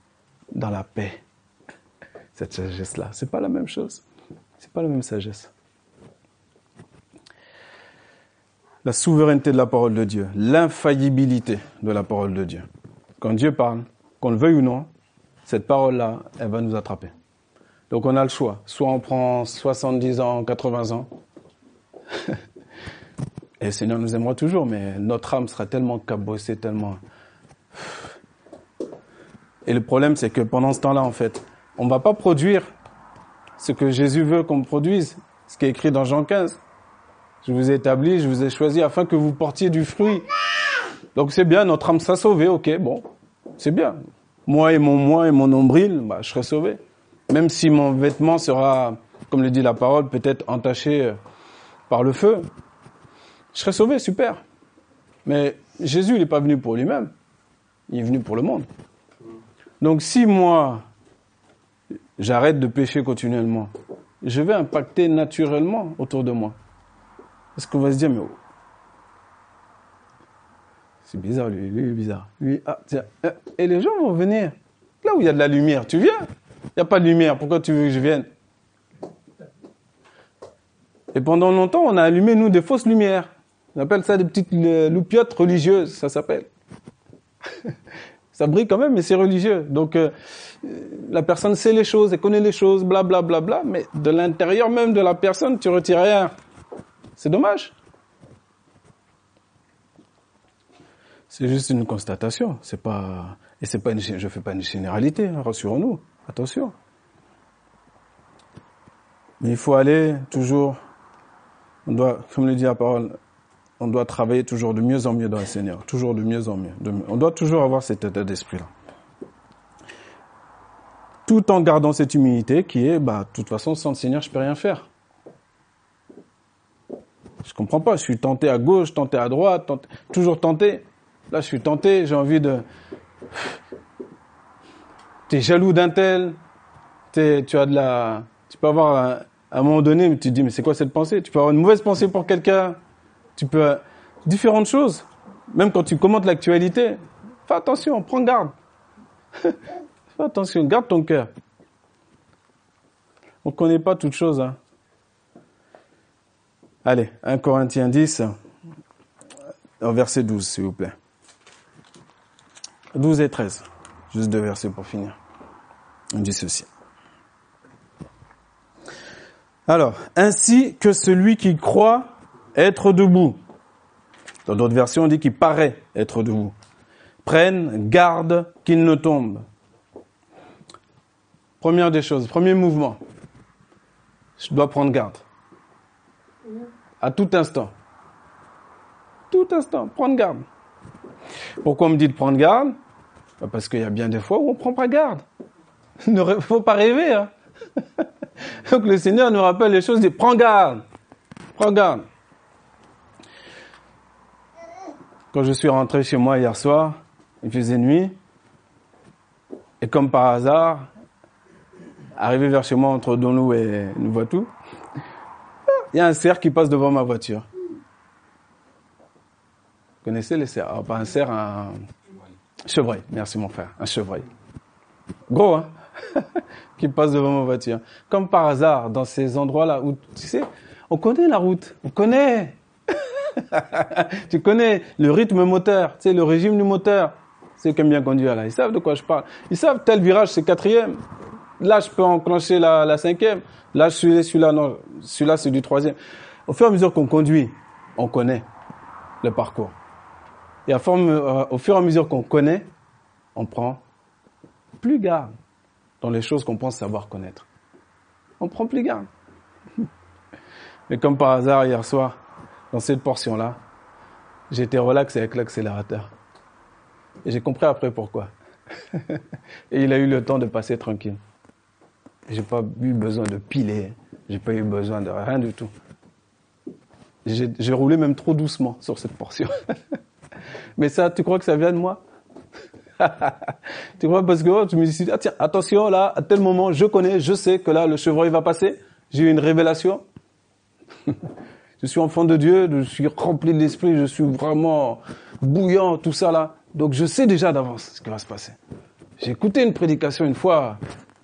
S1: dans la paix. Cette sagesse-là, c'est pas la même chose. C'est pas la même sagesse. La souveraineté de la parole de Dieu, l'infaillibilité de la parole de Dieu. Quand Dieu parle, qu'on le veuille ou non, cette parole-là, elle va nous attraper. Donc on a le choix. Soit on prend 70 ans, 80 ans, et le Seigneur nous aimera toujours, mais notre âme sera tellement cabossée, tellement... Et le problème, c'est que pendant ce temps-là, en fait, on ne va pas produire ce que Jésus veut qu'on produise, ce qui est écrit dans Jean 15. Je vous ai établi, je vous ai choisi afin que vous portiez du fruit. Donc c'est bien, notre âme sera sauvée, ok, bon, c'est bien. Moi et mon moi et mon nombril, bah, je serai sauvé. Même si mon vêtement sera, comme le dit la parole, peut-être entaché euh, par le feu, je serai sauvé, super. Mais Jésus, il n'est pas venu pour lui-même, il est venu pour le monde. Donc si moi, j'arrête de pécher continuellement, je vais impacter naturellement autour de moi. Est-ce qu'on va se dire, mais oh, c'est bizarre, lui, lui, est bizarre. Lui, ah, tiens. Et les gens vont venir. Là où il y a de la lumière, tu viens. Il n'y a pas de lumière, pourquoi tu veux que je vienne? Et pendant longtemps, on a allumé, nous, des fausses lumières. On appelle ça des petites loupiottes religieuses, ça s'appelle. ça brille quand même, mais c'est religieux. Donc, euh, la personne sait les choses, elle connaît les choses, bla bla bla bla, mais de l'intérieur même de la personne, tu retires rien. C'est dommage. C'est juste une constatation. C'est pas et c'est pas une, je fais pas une généralité. Hein, rassurons-nous. Attention. Mais il faut aller toujours. On doit, comme le dit la parole, on doit travailler toujours de mieux en mieux dans le Seigneur, toujours de mieux en mieux. on doit toujours avoir cet état d'esprit-là. Tout en gardant cette humilité qui est, bah, de toute façon, sans le Seigneur, je peux rien faire. Je comprends pas. Je suis tenté à gauche, tenté à droite, toujours tenté. Là, je suis tenté. J'ai envie de. T'es jaloux d'un tel. Es, tu as de la. Tu peux avoir à un moment donné, tu te dis mais c'est quoi cette pensée? Tu peux avoir une mauvaise pensée pour quelqu'un. Tu peux différentes choses. Même quand tu commentes l'actualité, fais attention, prends garde. fais attention, garde ton cœur. On ne connaît pas toutes choses. Hein. Allez, 1 Corinthiens 10, verset 12, s'il vous plaît. 12 et 13. Juste deux versets pour finir. On dit ceci. Alors, ainsi que celui qui croit être debout. Dans d'autres versions, on dit qu'il paraît être debout. Prenne garde qu'il ne tombe. Première des choses, premier mouvement. Je dois prendre garde à tout instant. Tout instant, prendre garde. Pourquoi on me dit de prendre garde? Bah, Parce qu'il y a bien des fois où on ne prend pas garde. Il ne faut pas rêver. Hein. Donc le Seigneur nous rappelle les choses, il dit, prends garde, prends garde. Quand je suis rentré chez moi hier soir, il faisait nuit, et comme par hasard, arrivé vers chez moi entre Donlou et Nouveautou, il y a un cerf qui passe devant ma voiture. Vous connaissez les cerfs ah, Pas un cerf, un chevreuil. Merci mon frère, un chevreuil. Gros, hein? Qui passe devant ma voiture. Comme par hasard, dans ces endroits-là où, tu sais, on connaît la route, on connaît. tu connais le rythme moteur, tu sais, le régime du moteur. C'est comme bien conduire là. Ils savent de quoi je parle. Ils savent tel virage c'est quatrième. Là je peux enclencher la, cinquième. Là celui-là non, celui-là c'est du troisième. Au fur et à mesure qu'on conduit, on connaît le parcours. Et à euh, au fur et à mesure qu'on connaît, on prend plus garde dans les choses qu'on pense savoir connaître. On prend plus garde. Mais comme par hasard, hier soir, dans cette portion-là, j'étais relax avec l'accélérateur. Et j'ai compris après pourquoi. et il a eu le temps de passer tranquille. J'ai pas eu besoin de piler. J'ai pas eu besoin de rien du tout. J'ai roulé même trop doucement sur cette portion. Mais ça, tu crois que ça vient de moi? Tu crois? Parce que tu me dis, ah, tiens, attention là, à tel moment, je connais, je sais que là, le chevreuil va passer. J'ai eu une révélation. je suis enfant de Dieu, je suis rempli de l'esprit, je suis vraiment bouillant, tout ça là. Donc je sais déjà d'avance ce qui va se passer. J'ai écouté une prédication une fois,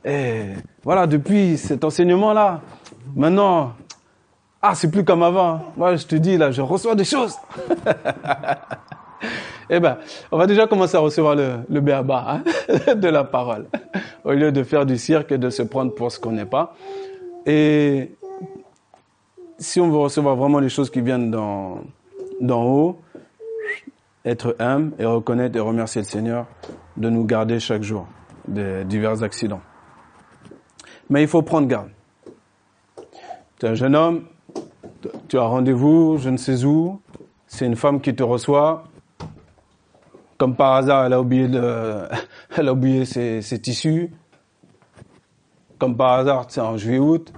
S1: et voilà, depuis cet enseignement-là, maintenant, ah, c'est plus comme avant. Moi, je te dis, là, je reçois des choses. eh ben, on va déjà commencer à recevoir le, le béaba hein, de la parole, au lieu de faire du cirque et de se prendre pour ce qu'on n'est pas. Et si on veut recevoir vraiment les choses qui viennent d'en haut, être humble et reconnaître et remercier le Seigneur de nous garder chaque jour de divers accidents. Mais il faut prendre garde. Tu es un jeune homme, tu as rendez-vous, je ne sais où, c'est une femme qui te reçoit. Comme par hasard, elle a oublié, de, elle a oublié ses, tissus. Comme par hasard, c'est en juillet-août.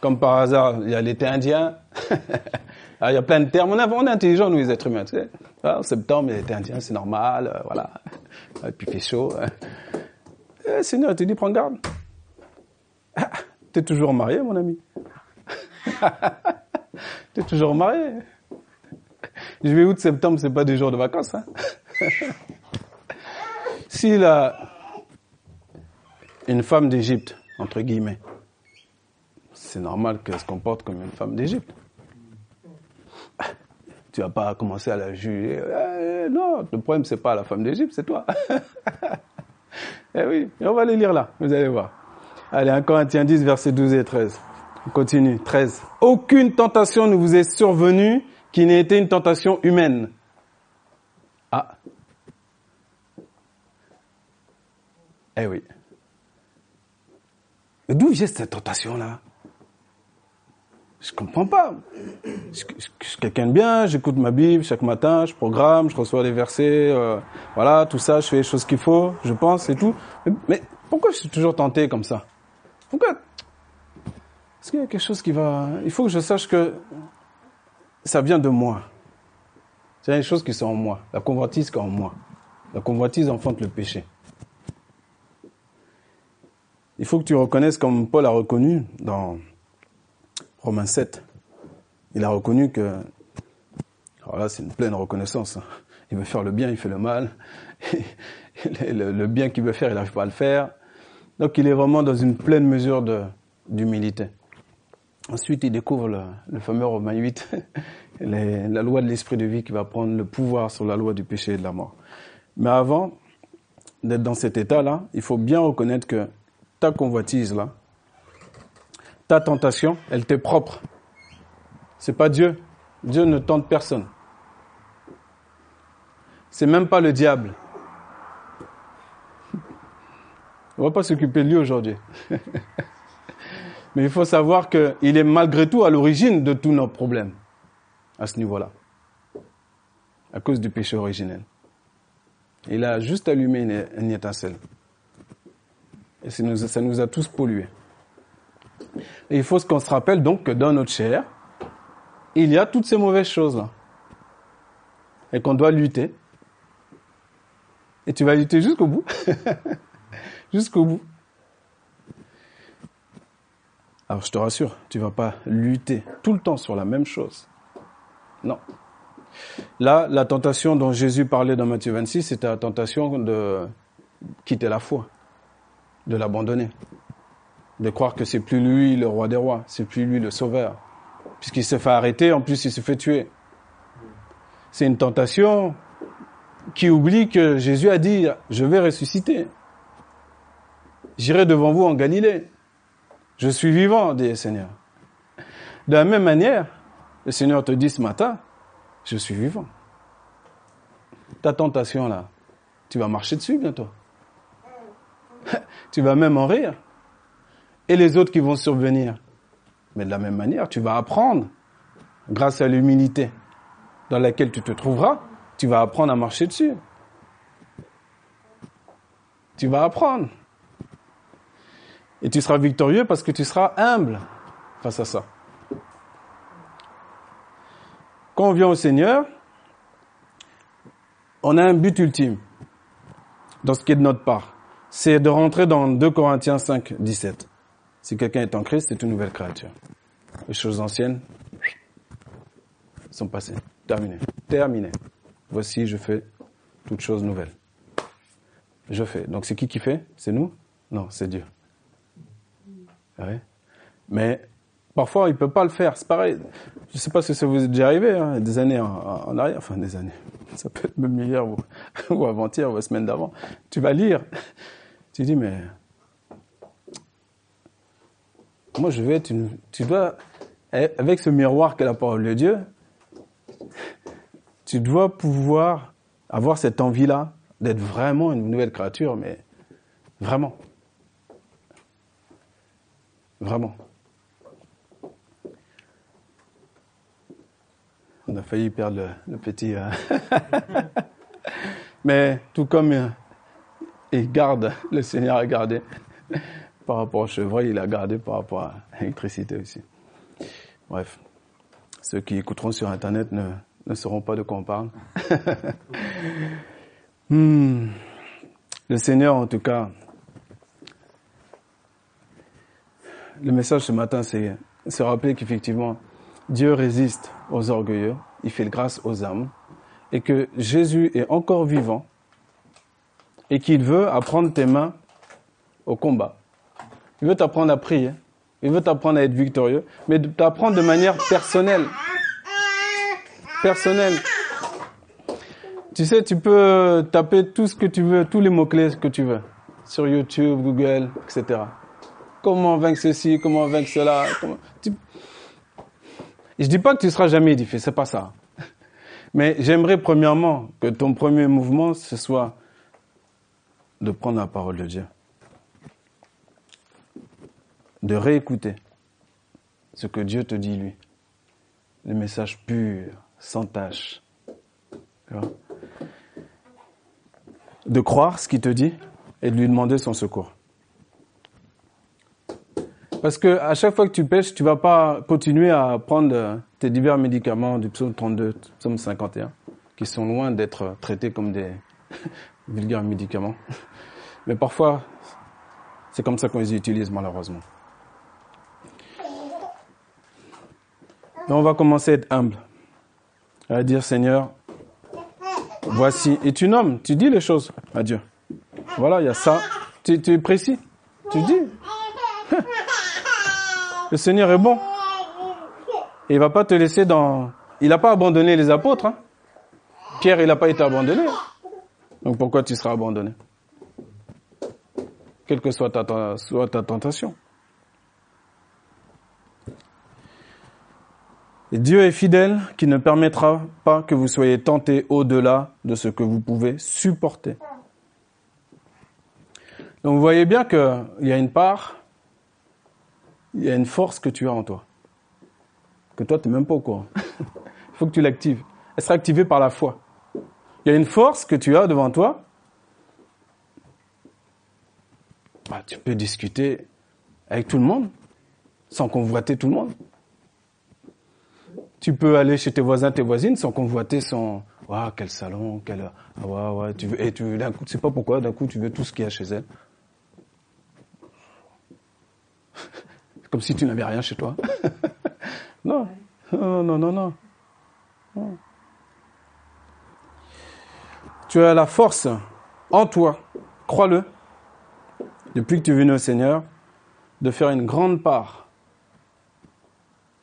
S1: Comme par hasard, il y a l'été indien. il y a plein de termes. On, est intelligents, nous, les êtres humains. Tu sais. en septembre, il y a l'été indien, c'est normal. Euh, voilà. Et puis il fait chaud. Eh, Seigneur, te dit, prends garde. T'es toujours marié, mon ami. T'es toujours marié. Juillet, août, septembre, c'est pas des jours de vacances. Hein. si la, une femme d'Égypte, entre guillemets, c'est normal qu'elle se comporte comme une femme d'Égypte. Tu vas pas commencer à la juger. Eh, non, le problème c'est pas la femme d'Égypte, c'est toi. eh oui, on va les lire là, vous allez voir. Allez, 1 Corinthiens 10, versets 12 et 13. On continue, 13. Aucune tentation ne vous est survenue qui n'ait été une tentation humaine. Ah. Eh oui. Mais d'où vient cette tentation-là? Je comprends pas. Je, suis quelqu'un de bien, j'écoute ma Bible chaque matin, je programme, je reçois les versets, euh, voilà, tout ça, je fais les choses qu'il faut, je pense et tout. Mais, pourquoi je suis toujours tenté comme ça? Pourquoi Est-ce qu'il y a quelque chose qui va... Il faut que je sache que ça vient de moi. C'est une chose qui sont en moi. La convoitise qui est en moi. La convoitise enfante le péché. Il faut que tu reconnaisses comme Paul a reconnu dans Romains 7, il a reconnu que, alors là c'est une pleine reconnaissance, hein. il veut faire le bien, il fait le mal, le, bien qu'il veut faire, il n'arrive pas à le faire. Donc il est vraiment dans une pleine mesure d'humilité. Ensuite, il découvre le, fameux Romain 8, la loi de l'esprit de vie qui va prendre le pouvoir sur la loi du péché et de la mort. Mais avant d'être dans cet état-là, il faut bien reconnaître que ta convoitise, là, ta tentation, elle t'est propre. C'est pas Dieu. Dieu ne tente personne. C'est même pas le diable. On va pas s'occuper de lui aujourd'hui. Mais il faut savoir qu'il est malgré tout à l'origine de tous nos problèmes à ce niveau-là. À cause du péché originel. Il a juste allumé une, étincelle. Et ça nous a tous pollués. Et il faut qu'on se rappelle donc que dans notre chair, il y a toutes ces mauvaises choses-là. Et qu'on doit lutter. Et tu vas lutter jusqu'au bout. jusqu'au bout. Alors je te rassure, tu vas pas lutter tout le temps sur la même chose. Non. Là, la tentation dont Jésus parlait dans Matthieu 26, c'était la tentation de quitter la foi, de l'abandonner, de croire que c'est plus lui le roi des rois, c'est plus lui le sauveur, puisqu'il se fait arrêter, en plus il se fait tuer. C'est une tentation qui oublie que Jésus a dit, je vais ressusciter. J'irai devant vous en Galilée. Je suis vivant, dit le Seigneur. De la même manière, le Seigneur te dit ce matin, je suis vivant. Ta tentation là, tu vas marcher dessus bientôt. tu vas même en rire. Et les autres qui vont survenir. Mais de la même manière, tu vas apprendre, grâce à l'humilité dans laquelle tu te trouveras, tu vas apprendre à marcher dessus. Tu vas apprendre. Et tu seras victorieux parce que tu seras humble face à ça. Quand on vient au Seigneur, on a un but ultime dans ce qui est de notre part. C'est de rentrer dans 2 Corinthiens 5, 17. Si quelqu'un est en Christ, c'est une nouvelle créature. Les choses anciennes sont passées. Terminées. Terminées. Voici, je fais toutes choses nouvelles. Je fais. Donc c'est qui qui fait? C'est nous? Non, c'est Dieu. Mais parfois, il peut pas le faire. C'est pareil. Je sais pas si ça vous est déjà arrivé, hein, des années en, arrière, enfin des années. Ça peut être même hier ou, avant-hier ou la semaine d'avant. Tu vas lire. Tu dis, mais moi je vais être. Tu dois, avec ce miroir qu'est la parole de Dieu, tu dois pouvoir avoir cette envie-là d'être vraiment une nouvelle créature, mais vraiment. Vraiment. On a failli perdre le, petit. Euh, mais tout comme euh, il garde, le Seigneur a gardé par rapport au chevreuil, il a gardé par rapport à l'électricité aussi. Bref, ceux qui écouteront sur Internet ne, ne sauront pas de quoi on parle. Hmm. Le Seigneur, en tout cas, le message ce matin, c'est se rappeler qu'effectivement, Dieu résiste aux orgueilleux, il fait grâce aux âmes, et que Jésus est encore vivant, et qu'il veut apprendre tes mains au combat. Il veut t'apprendre à prier, il veut t'apprendre à être victorieux, mais t'apprendre de manière personnelle. Personnelle. Tu sais, tu peux taper tout ce que tu veux, tous les mots-clés que tu veux, sur YouTube, Google, etc. Comment vaincre ceci, comment vaincre cela. Comment... Tu... Je dis pas que tu seras jamais édifié, c'est pas ça. Mais j'aimerais premièrement que ton premier mouvement, ce soit de prendre la parole de Dieu. De réécouter ce que Dieu te dit lui. Le message pur, sans tâche. De croire ce qu'il te dit et de lui demander son secours. Parce que à chaque fois que tu pêches, tu vas pas continuer à prendre tes divers médicaments du psaume 32, psaume 51, qui sont loin d'être traités comme des vulgaires médicaments. Mais parfois, c'est comme ça qu'on les utilise malheureusement. Mais on va commencer à être humble, à dire Seigneur, voici. Et tu nommes, tu dis les choses à Dieu. Voilà, il y a ça. Tu, tu es précis. Tu dis. Le Seigneur est bon. Il va pas te laisser dans... Il n'a pas abandonné les apôtres. Hein. Pierre, il n'a pas été abandonné. Donc pourquoi tu seras abandonné? Quelle que soit ta, soit ta tentation. Et Dieu est fidèle qui ne permettra pas que vous soyez tentés au-delà de ce que vous pouvez supporter. Donc vous voyez bien qu'il y a une part il y a une force que tu as en toi, que toi, tu n'es même pas au courant. il faut que tu l'actives. Elle sera activée par la foi. Il y a une force que tu as devant toi. Bah, tu peux discuter avec tout le monde. sans convoiter tout le monde. Tu peux aller chez tes voisins, tes voisines sans convoiter son, waouh, quel salon, quel, ah, ouais, ouais, tu veux, et tu d'un coup, tu sais pas pourquoi, d'un coup, tu veux tout ce qu'il y a chez elle. Comme si tu n'avais rien chez toi. non, non, non, non, non. Tu as la force en toi, crois-le, depuis que tu es venu au Seigneur, de faire une grande part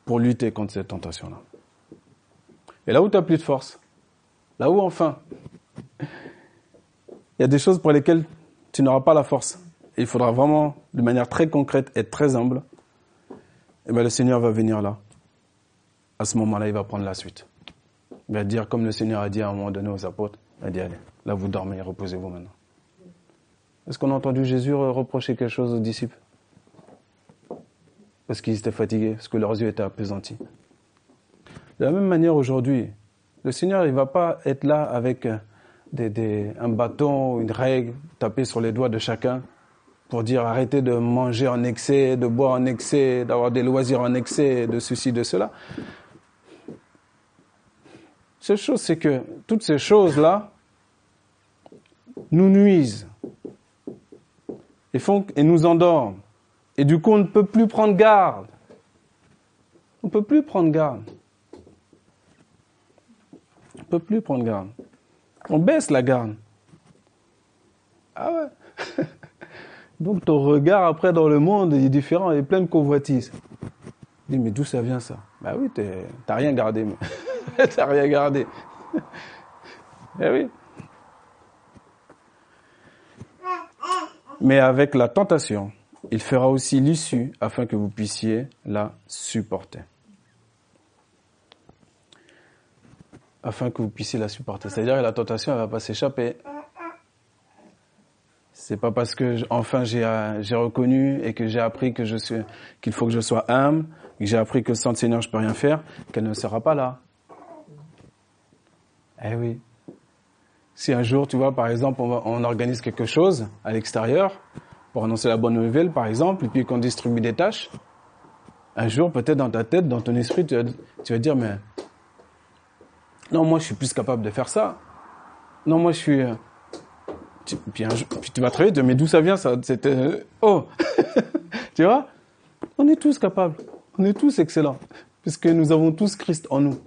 S1: pour lutter contre cette tentation-là. Et là où tu n'as plus de force, là où enfin, il y a des choses pour lesquelles tu n'auras pas la force. Il faudra vraiment, de manière très concrète, être très humble. Et bien le Seigneur va venir là. À ce moment-là, il va prendre la suite. Il va dire, comme le Seigneur a dit à un moment donné aux apôtres, il a dit, allez, là vous dormez, reposez-vous maintenant. Est-ce qu'on a entendu Jésus reprocher quelque chose aux disciples? Parce qu'ils étaient fatigués, parce que leurs yeux étaient appesantis. De la même manière aujourd'hui, le Seigneur, il va pas être là avec euh, des, un bâton, une règle, taper sur les doigts de chacun pour dire arrêtez de manger en excès, de boire en excès, d'avoir des loisirs en excès, de ceci, de cela. Cette chose, c'est que toutes ces choses-là nous nuisent et, font, et nous endorment. Et du coup, on ne peut plus prendre garde. On ne peut plus prendre garde. On ne peut plus prendre garde. On baisse la garde. Ah ouais. Donc ton regard après dans le monde est différent, il est plein de convoitises. dis mais d'où ça vient ça? Bah oui, t'as rien gardé. t'as rien gardé. eh oui. Mais avec la tentation, il fera aussi l'issue afin que vous puissiez la supporter. Afin que vous puissiez la supporter. C'est-à-dire que la tentation, elle va pas s'échapper. C'est pas parce que enfin j'ai j'ai reconnu et que j'ai appris que je suis qu'il faut que je sois humble, que j'ai appris que sans le Seigneur je peux rien faire, qu'elle ne sera pas là. Eh oui. Si un jour, tu vois, par exemple, on, organise quelque chose à l'extérieur pour annoncer la bonne nouvelle, par exemple, et puis qu'on distribue des tâches, un jour, peut-être dans ta tête, dans ton esprit, tu vas, dire, mais non, moi, je suis plus capable de faire ça. Non, moi, je suis... Euh, puis, tu vas travailler, mais d'où ça vient ça C'était... Euh, oh Tu vois? On est tous capables. On est tous excellents. Puisque nous avons tous Christ en nous.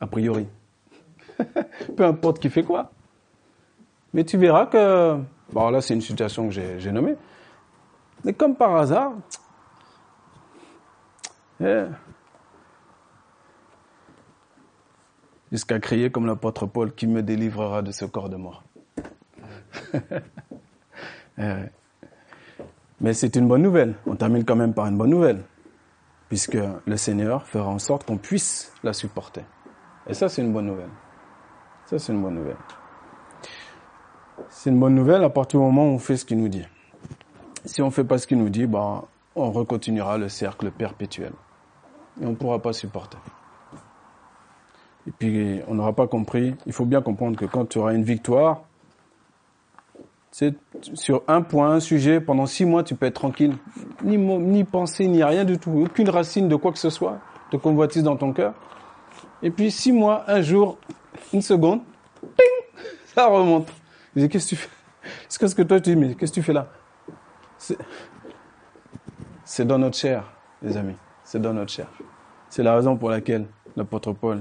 S1: A priori. Peu importe qui fait quoi. Mais tu verras que, bon là c'est une situation que j'ai nommée, mais comme par hasard, eh, jusqu'à crier comme l'apôtre Paul, qui me délivrera de ce corps de mort? Eh, mais c'est une bonne nouvelle. On termine quand même par une bonne nouvelle, puisque le Seigneur fera en sorte qu'on puisse la supporter. Et ça, c'est une bonne nouvelle. Ça, c'est une bonne nouvelle. C'est une bonne nouvelle à partir du moment où on fait ce qu'il nous dit. Si on ne fait pas ce qu'il nous dit, ben, on recontinuera le cercle perpétuel. Et on ne pourra pas supporter. Et puis, on n'aura pas compris. Il faut bien comprendre que quand tu auras une victoire, c'est sur un point, un sujet, pendant six mois, tu peux être tranquille. Ni, ni penser, ni rien du tout. Aucune racine de quoi que ce soit de convoitise dans ton cœur. Et puis six mois, un jour, une seconde, ping, ça remonte. Je dis, qu'est-ce que tu fais? C'est ce que toi tu dis, mais qu'est-ce que tu fais là? C'est dans notre chair, les amis. C'est dans notre chair. C'est la raison pour laquelle l'apôtre Paul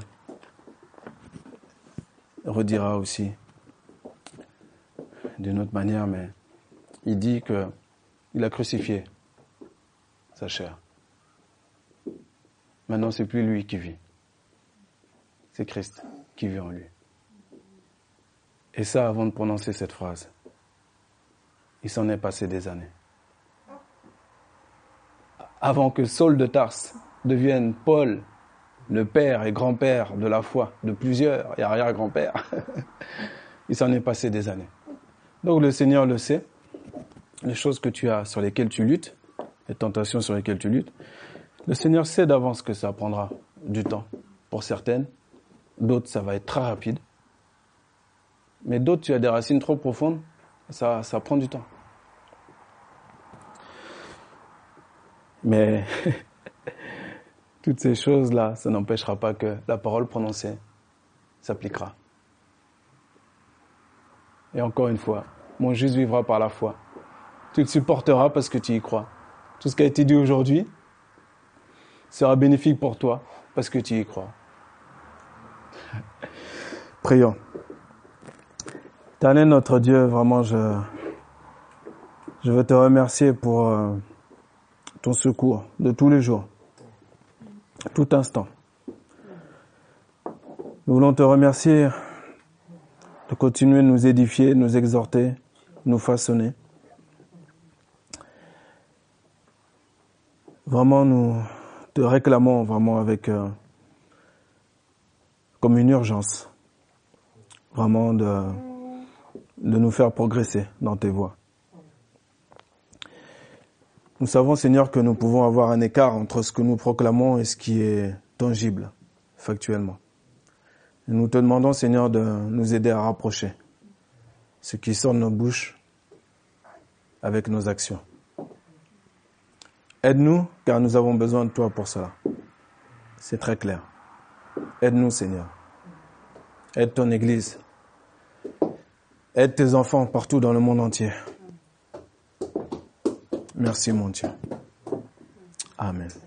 S1: redira aussi d'une autre manière, mais il dit que il a crucifié sa chair. Maintenant, c'est plus lui qui vit, c'est Christ qui vit en lui. Et ça, avant de prononcer cette phrase, il s'en est passé des années. Avant que Saul de Tarse devienne Paul, le père et grand-père de la foi de plusieurs et arrière-grand-père, il s'en est passé des années. Donc le Seigneur le sait, les choses que tu as sur lesquelles tu luttes, les tentations sur lesquelles tu luttes, le Seigneur sait d'avance que ça prendra du temps pour certaines, D'autres, ça va être très rapide. Mais d'autres, tu as des racines trop profondes, ça, ça prend du temps. Mais toutes ces choses-là, ça n'empêchera pas que la parole prononcée s'appliquera. Et encore une fois, mon juste vivra par la foi. Tu le supporteras parce que tu y crois. Tout ce qui a été dit aujourd'hui sera bénéfique pour toi parce que tu y crois. Prions. Éternel notre Dieu, vraiment, je, je veux te remercier pour euh, ton secours de tous les jours, tout instant. Nous voulons te remercier de continuer de nous édifier, nous exhorter, nous façonner. Vraiment, nous te réclamons vraiment avec euh, comme une urgence, vraiment de, de nous faire progresser dans tes voies. Nous savons, Seigneur, que nous pouvons avoir un écart entre ce que nous proclamons et ce qui est tangible, factuellement. Nous te demandons, Seigneur, de nous aider à rapprocher ce qui sort de nos bouches avec nos actions. Aide-nous, car nous avons besoin de toi pour cela. C'est très clair. Aide-nous, Seigneur. Aide ton Église. Aide tes enfants partout dans le monde entier. Merci, mon Dieu. Amen.